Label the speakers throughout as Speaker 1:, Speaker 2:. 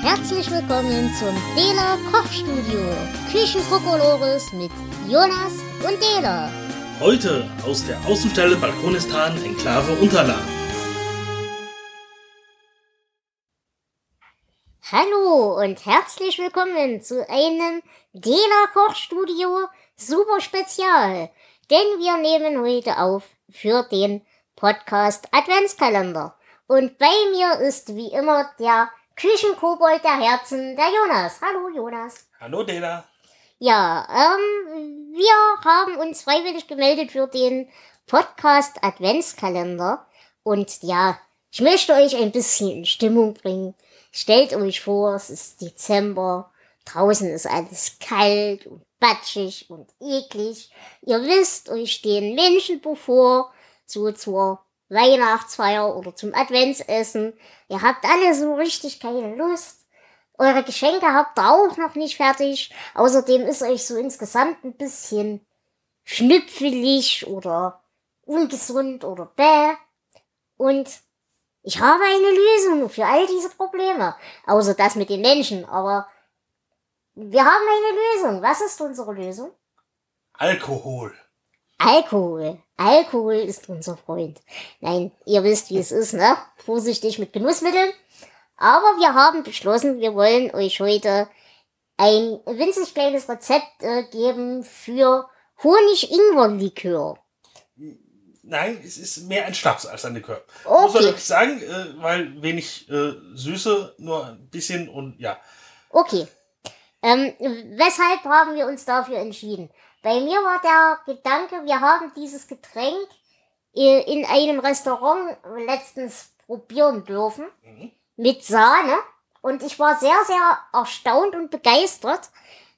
Speaker 1: Herzlich willkommen zum Dela Kochstudio. Küchenkokolores mit Jonas und Dela.
Speaker 2: Heute aus der Außenstelle Balkonistan Enklave Unterland.
Speaker 1: Hallo und herzlich willkommen zu einem Dela Kochstudio Super Spezial. Denn wir nehmen heute auf für den Podcast Adventskalender. Und bei mir ist wie immer der Küchenkobold der Herzen, der Jonas. Hallo Jonas.
Speaker 2: Hallo Dela.
Speaker 1: Ja, ähm, wir haben uns freiwillig gemeldet für den Podcast Adventskalender. Und ja, ich möchte euch ein bisschen in Stimmung bringen. Stellt euch vor, es ist Dezember. Draußen ist alles kalt und batschig und eklig. Ihr wisst, euch stehen Menschen bevor, so zur Weihnachtsfeier oder zum Adventsessen. Ihr habt alle so richtig keine Lust. Eure Geschenke habt ihr auch noch nicht fertig. Außerdem ist euch so insgesamt ein bisschen schnüpfelig oder ungesund oder bäh. Und ich habe eine Lösung für all diese Probleme. Außer das mit den Menschen. Aber wir haben eine Lösung. Was ist unsere Lösung?
Speaker 2: Alkohol.
Speaker 1: Alkohol. Alkohol ist unser Freund. Nein, ihr wisst, wie es ist, ne? Vorsichtig mit Genussmitteln. Aber wir haben beschlossen, wir wollen euch heute ein winzig kleines Rezept äh, geben für Honig-Ingwer-Likör.
Speaker 2: Nein, es ist mehr ein Schnaps als ein Likör.
Speaker 1: Okay.
Speaker 2: Muss man wirklich sagen, äh, weil wenig äh, Süße, nur ein bisschen und ja.
Speaker 1: Okay. Ähm, weshalb haben wir uns dafür entschieden? Bei mir war der Gedanke, wir haben dieses Getränk äh, in einem Restaurant letztens probieren dürfen
Speaker 2: Mhm.
Speaker 1: mit Sahne und ich war sehr, sehr erstaunt und begeistert,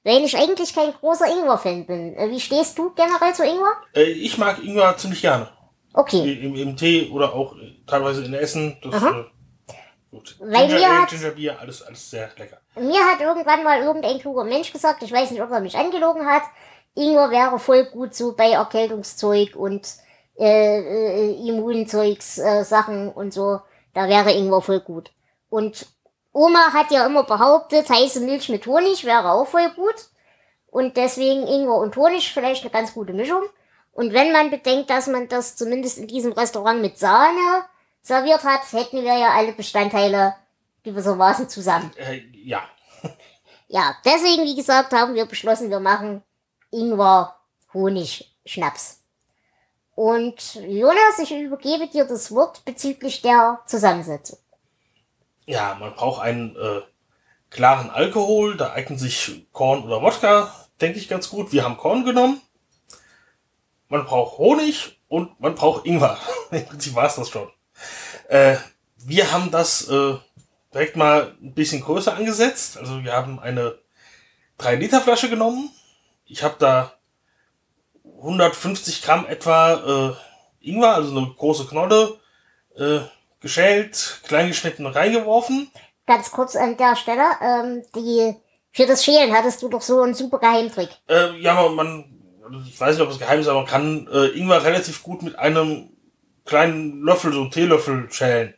Speaker 1: weil ich eigentlich kein großer Ingwer-Fan bin. Äh, Wie stehst du generell zu Ingwer?
Speaker 2: Äh, ich mag Ingwer ziemlich gerne.
Speaker 1: Okay.
Speaker 2: Im, Im Tee oder auch teilweise in Essen. Das, äh, gut.
Speaker 1: Weil
Speaker 2: Ginger
Speaker 1: mir hat-
Speaker 2: Ginger Beer, alles, alles sehr lecker.
Speaker 1: Mir hat irgendwann mal irgendein kluger Mensch gesagt, ich weiß nicht, ob er mich angelogen hat, Ingwer wäre voll gut so bei Erkältungszeug und äh, äh, Immunzeugs äh, Sachen und so. Da wäre Ingwer voll gut. Und Oma hat ja immer behauptet, heiße Milch mit Honig wäre auch voll gut. Und deswegen Ingwer und Honig vielleicht eine ganz gute Mischung. Und wenn man bedenkt, dass man das zumindest in diesem Restaurant mit Sahne serviert hat, hätten wir ja alle Bestandteile gewissermaßen zusammen.
Speaker 2: Äh, ja.
Speaker 1: Ja, deswegen, wie gesagt, haben wir beschlossen, wir machen Ingwer Honig Schnaps. Und Jonas, ich übergebe dir das Wort bezüglich der Zusammensetzung.
Speaker 2: Ja, man braucht einen äh, klaren Alkohol. Da eignen sich Korn oder Wodka, denke ich, ganz gut. Wir haben Korn genommen. Man braucht Honig und man braucht Ingwer. Im Prinzip war es das schon. Äh, wir haben das äh, direkt mal ein bisschen größer angesetzt. Also wir haben eine 3 Liter Flasche genommen. Ich habe da 150 Gramm etwa äh, Ingwer, also eine große Knolle, äh, geschält, klein geschnitten reingeworfen.
Speaker 1: Ganz kurz an der Stelle, ähm, die, für das Schälen hattest du doch so einen super Geheimtrick.
Speaker 2: Äh, ja, man, man, also ich weiß nicht, ob es geheim ist, aber man kann äh, Ingwer relativ gut mit einem kleinen Löffel, so einem Teelöffel schälen.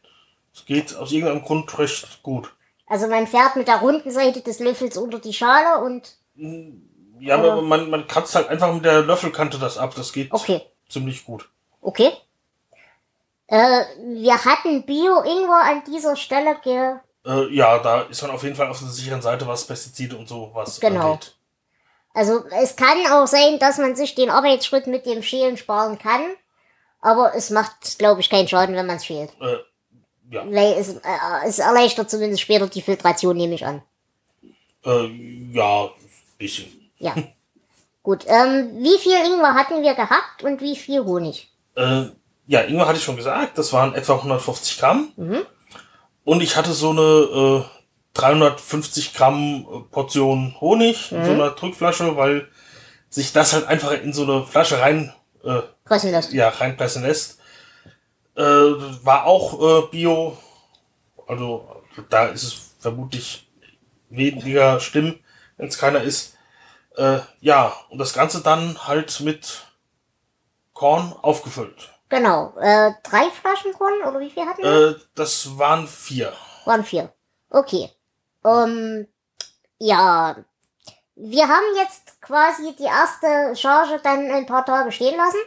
Speaker 2: Es geht aus irgendeinem Grund recht gut.
Speaker 1: Also man fährt mit der runden Seite des Löffels unter die Schale und,
Speaker 2: Ja,
Speaker 1: Aber-
Speaker 2: man, man kratzt halt einfach mit der Löffelkante das ab. Das geht
Speaker 1: okay,
Speaker 2: ziemlich gut.
Speaker 1: okay. Äh, wir hatten Bio-Ingwer an dieser Stelle ge,
Speaker 2: Äh, ja, da ist man auf jeden Fall auf der sicheren Seite, was Pestizide und so was
Speaker 1: Genau.
Speaker 2: angeht.
Speaker 1: Also es kann auch sein, dass man sich den Arbeitsschritt mit dem Schälen sparen kann. Aber es macht, glaube ich, keinen Schaden, wenn man es schält.
Speaker 2: Äh, ja,
Speaker 1: Weil es, äh, es erleichtert zumindest später die Filtration, nehme ich an.
Speaker 2: äh, ja, bisschen.
Speaker 1: Ja. Gut, ähm, wie viel Ingwer hatten wir gehabt und wie viel Honig?
Speaker 2: Äh, ja, Ingwer hatte ich schon gesagt, das waren etwa 150 Gramm.
Speaker 1: Mhm.
Speaker 2: Und ich hatte so eine äh, 350 Gramm äh, Portion Honig in so einer Drückflasche, weil sich das halt einfach in so eine Flasche rein, äh,
Speaker 1: Kosten das.
Speaker 2: ja, reinpressen lässt. Äh, war auch äh, Bio. Also da ist es vermutlich weniger schlimm, wenn es keiner ist. Äh, ja, und das Ganze dann halt mit Korn aufgefüllt.
Speaker 1: Genau. Äh, drei Flaschen Korn oder wie viel hatten wir?
Speaker 2: Äh, das waren vier.
Speaker 1: Waren vier. Okay. Ähm, ja, wir haben jetzt quasi die erste Charge dann ein paar Tage stehen lassen.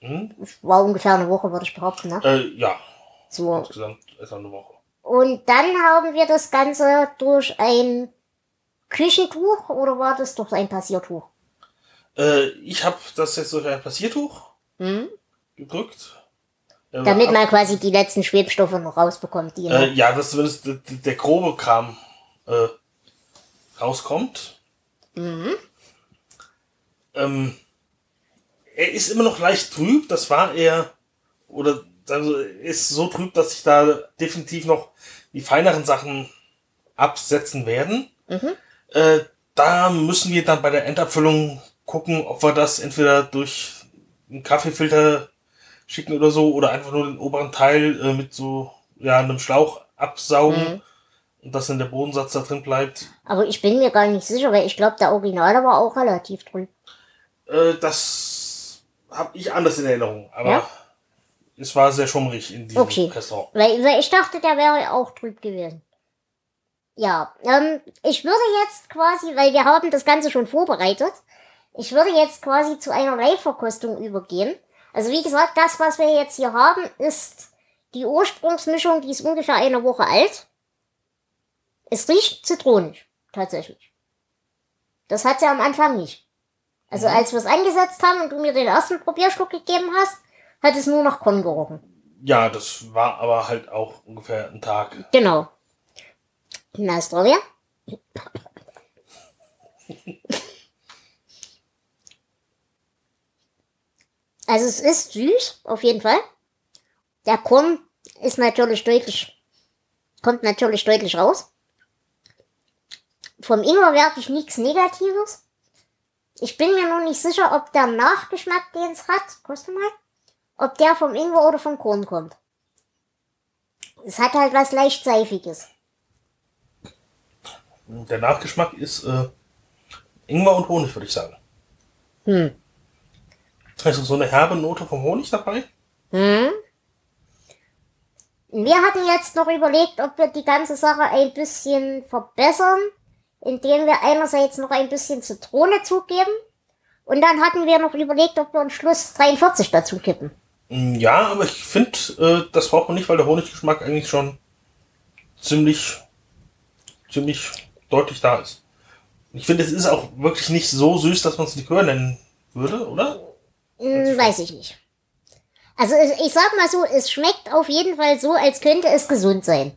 Speaker 2: Hm?
Speaker 1: War ungefähr eine Woche, würde ich behaupten, ne?
Speaker 2: Äh, ja,
Speaker 1: So.
Speaker 2: insgesamt etwa eine Woche.
Speaker 1: Und dann haben wir das Ganze durch ein Küchentuch oder war das durch ein Passiertuch?
Speaker 2: Äh, ich habe das jetzt durch ein Passiertuch
Speaker 1: Hm?
Speaker 2: gedrückt. Äh,
Speaker 1: Damit
Speaker 2: ab-
Speaker 1: man quasi die letzten Schwebstoffe noch rausbekommt. Die
Speaker 2: Äh, ja, dass zumindest der, der grobe Kram äh, rauskommt.
Speaker 1: mhm.
Speaker 2: Ähm, er ist immer noch leicht trüb, das war er, oder also ist so trüb, dass sich da definitiv noch die feineren Sachen absetzen werden.
Speaker 1: Mhm.
Speaker 2: Äh, da müssen wir dann bei der Endabfüllung gucken, ob wir das entweder durch einen Kaffeefilter schicken oder so, oder einfach nur den oberen Teil äh, mit so ja, einem Schlauch absaugen
Speaker 1: Mhm.
Speaker 2: und dass dann der Bodensatz da drin bleibt.
Speaker 1: Aber ich bin mir gar nicht sicher, weil ich glaube, der Original war auch relativ trüb.
Speaker 2: Äh, das habe ich anders in Erinnerung, aber
Speaker 1: Ja?
Speaker 2: es war sehr schummrig in diesem
Speaker 1: Okay.
Speaker 2: Restaurant.
Speaker 1: Weil, weil ich dachte, der wäre auch trüb gewesen. Ja, ähm, ich würde jetzt quasi, weil wir haben das Ganze schon vorbereitet, ich würde jetzt quasi zu einer Live-Verkostung übergehen. Also wie gesagt, das, was wir jetzt hier haben, ist die Ursprungsmischung, die ist ungefähr eine Woche alt. Es riecht zitronisch, tatsächlich. Das hat sie am Anfang nicht. Also
Speaker 2: Mhm.
Speaker 1: als wir es angesetzt haben und du mir den ersten Probierschluck gegeben hast, hat es nur nach Korn gerochen.
Speaker 2: Ja, das war aber halt auch ungefähr ein Tag.
Speaker 1: Genau. Na, Astoria? Also es ist süß, auf jeden Fall. Der Korn ist natürlich deutlich, kommt natürlich deutlich raus. Vom Ingwer wirklich nichts Negatives. Ich bin mir nur nicht sicher, ob der Nachgeschmack, den es hat, koste mal, ob der vom Ingwer oder vom Korn kommt. Es hat halt was leicht Seifiges.
Speaker 2: Der Nachgeschmack ist äh, Ingwer und Honig, würde ich sagen.
Speaker 1: Hm.
Speaker 2: Also so eine herbe Note vom Honig dabei.
Speaker 1: Hm. Wir hatten jetzt noch überlegt, ob wir die ganze Sache ein bisschen verbessern, indem wir einerseits noch ein bisschen Zitrone zugeben. Und dann hatten wir noch überlegt, ob wir am Schluss 43 dazu kippen.
Speaker 2: Mm, Ja, aber ich finde, äh, das braucht man nicht, weil der Honiggeschmack eigentlich schon ziemlich, ziemlich deutlich da ist. Ich finde, es ist auch wirklich nicht so süß, dass man es Likör nennen würde, oder?
Speaker 1: Hm, weiß ich nicht. Also ich, sag mal so, es schmeckt auf jeden Fall so, als könnte es gesund sein.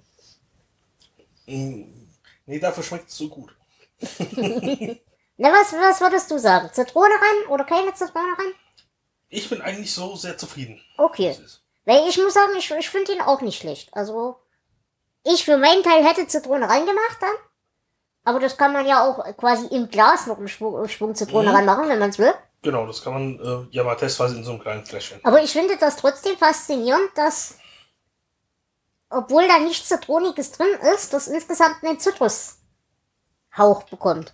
Speaker 2: Nee, dafür schmeckt es so gut.
Speaker 1: Na, was, was würdest du sagen? Zitrone ran oder keine Zitrone ran?
Speaker 2: Ich bin eigentlich so sehr zufrieden.
Speaker 1: Okay. Weil ich muss sagen, ich, ich finde ihn auch nicht schlecht. Also, ich für meinen Teil hätte Zitrone reingemacht dann. Aber das kann man ja auch quasi im Glas noch einen Schwung, einen Schwung Zitrone
Speaker 2: Mhm.
Speaker 1: ranmachen, wenn man es will.
Speaker 2: Genau, das kann man äh, ja mal testweise in so einem kleinen Fläschchen.
Speaker 1: Aber ich finde das trotzdem faszinierend, dass, obwohl da nichts Zitroniges drin ist, das insgesamt einen Zitrushauch bekommt.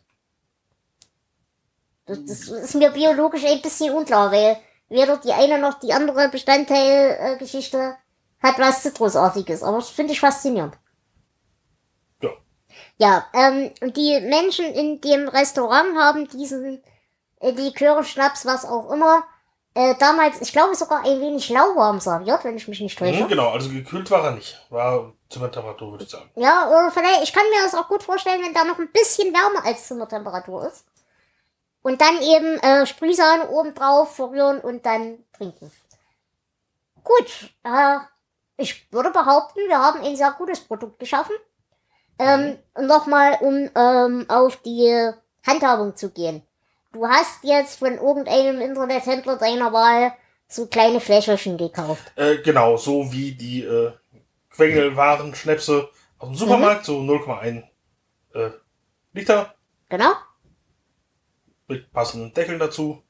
Speaker 1: Das, das ist mir biologisch ein bisschen unklar, weil weder die eine noch die andere Bestandteilgeschichte äh, hat was Zitrusartiges. Aber das finde ich faszinierend.
Speaker 2: Ja.
Speaker 1: Ähm, die Menschen in dem Restaurant haben diesen äh, Likör, Schnaps, was auch immer, äh, damals, ich glaube sogar ein wenig lauwarm serviert, wenn ich mich nicht täusche.
Speaker 2: Mhm, genau, also gekühlt war er nicht. War Zimmertemperatur, würde ich sagen.
Speaker 1: Ja, oder vielleicht, ich kann mir das auch gut vorstellen, wenn da noch ein bisschen wärmer als Zimmertemperatur ist. Und dann eben äh, Sprühsahne oben drauf verrühren und dann trinken. Gut, äh, ich würde behaupten, wir haben ein sehr gutes Produkt geschaffen. Ähm, Nochmal, um ähm, auf die Handhabung zu gehen. Du hast jetzt von irgendeinem Internethändler deiner Wahl so kleine Fläschchen gekauft.
Speaker 2: Äh, genau, so wie die äh, Quengelwaren, Schnäpse aus dem Supermarkt, so 0,1 äh, Liter
Speaker 1: Genau?
Speaker 2: mit passenden Deckeln dazu.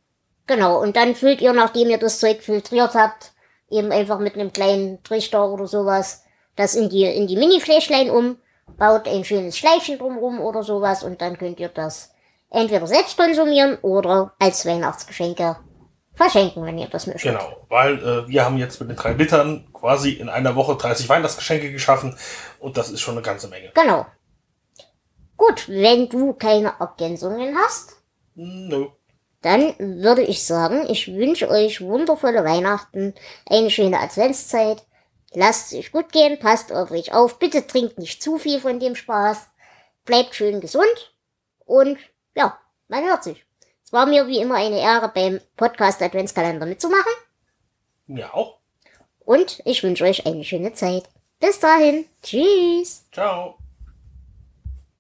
Speaker 1: Genau, und dann füllt ihr, nachdem ihr das Zeug filtriert habt, eben einfach mit einem kleinen Trichter oder sowas, das in die, in die Mini-Fläschlein um, baut ein schönes Schleifchen drumrum oder sowas und dann könnt ihr das entweder selbst konsumieren oder als Weihnachtsgeschenke verschenken, wenn ihr das möchtet.
Speaker 2: Genau, weil äh, wir haben jetzt mit den drei Litern quasi in einer Woche 30 Weihnachtsgeschenke geschaffen und das ist schon eine ganze Menge.
Speaker 1: Genau. Gut, wenn du keine Ergänzungen hast,
Speaker 2: No.
Speaker 1: dann würde ich sagen, ich wünsche euch wundervolle Weihnachten, eine schöne Adventszeit. Lasst es euch gut gehen, passt auf euch auf, bitte trinkt nicht zu viel von dem Spaß, bleibt schön gesund und ja, man hört sich. Es war mir wie immer eine Ehre, beim Podcast Adventskalender mitzumachen
Speaker 2: Mir auch.
Speaker 1: und ich wünsche euch eine schöne Zeit. Bis dahin, tschüss.
Speaker 2: Ciao.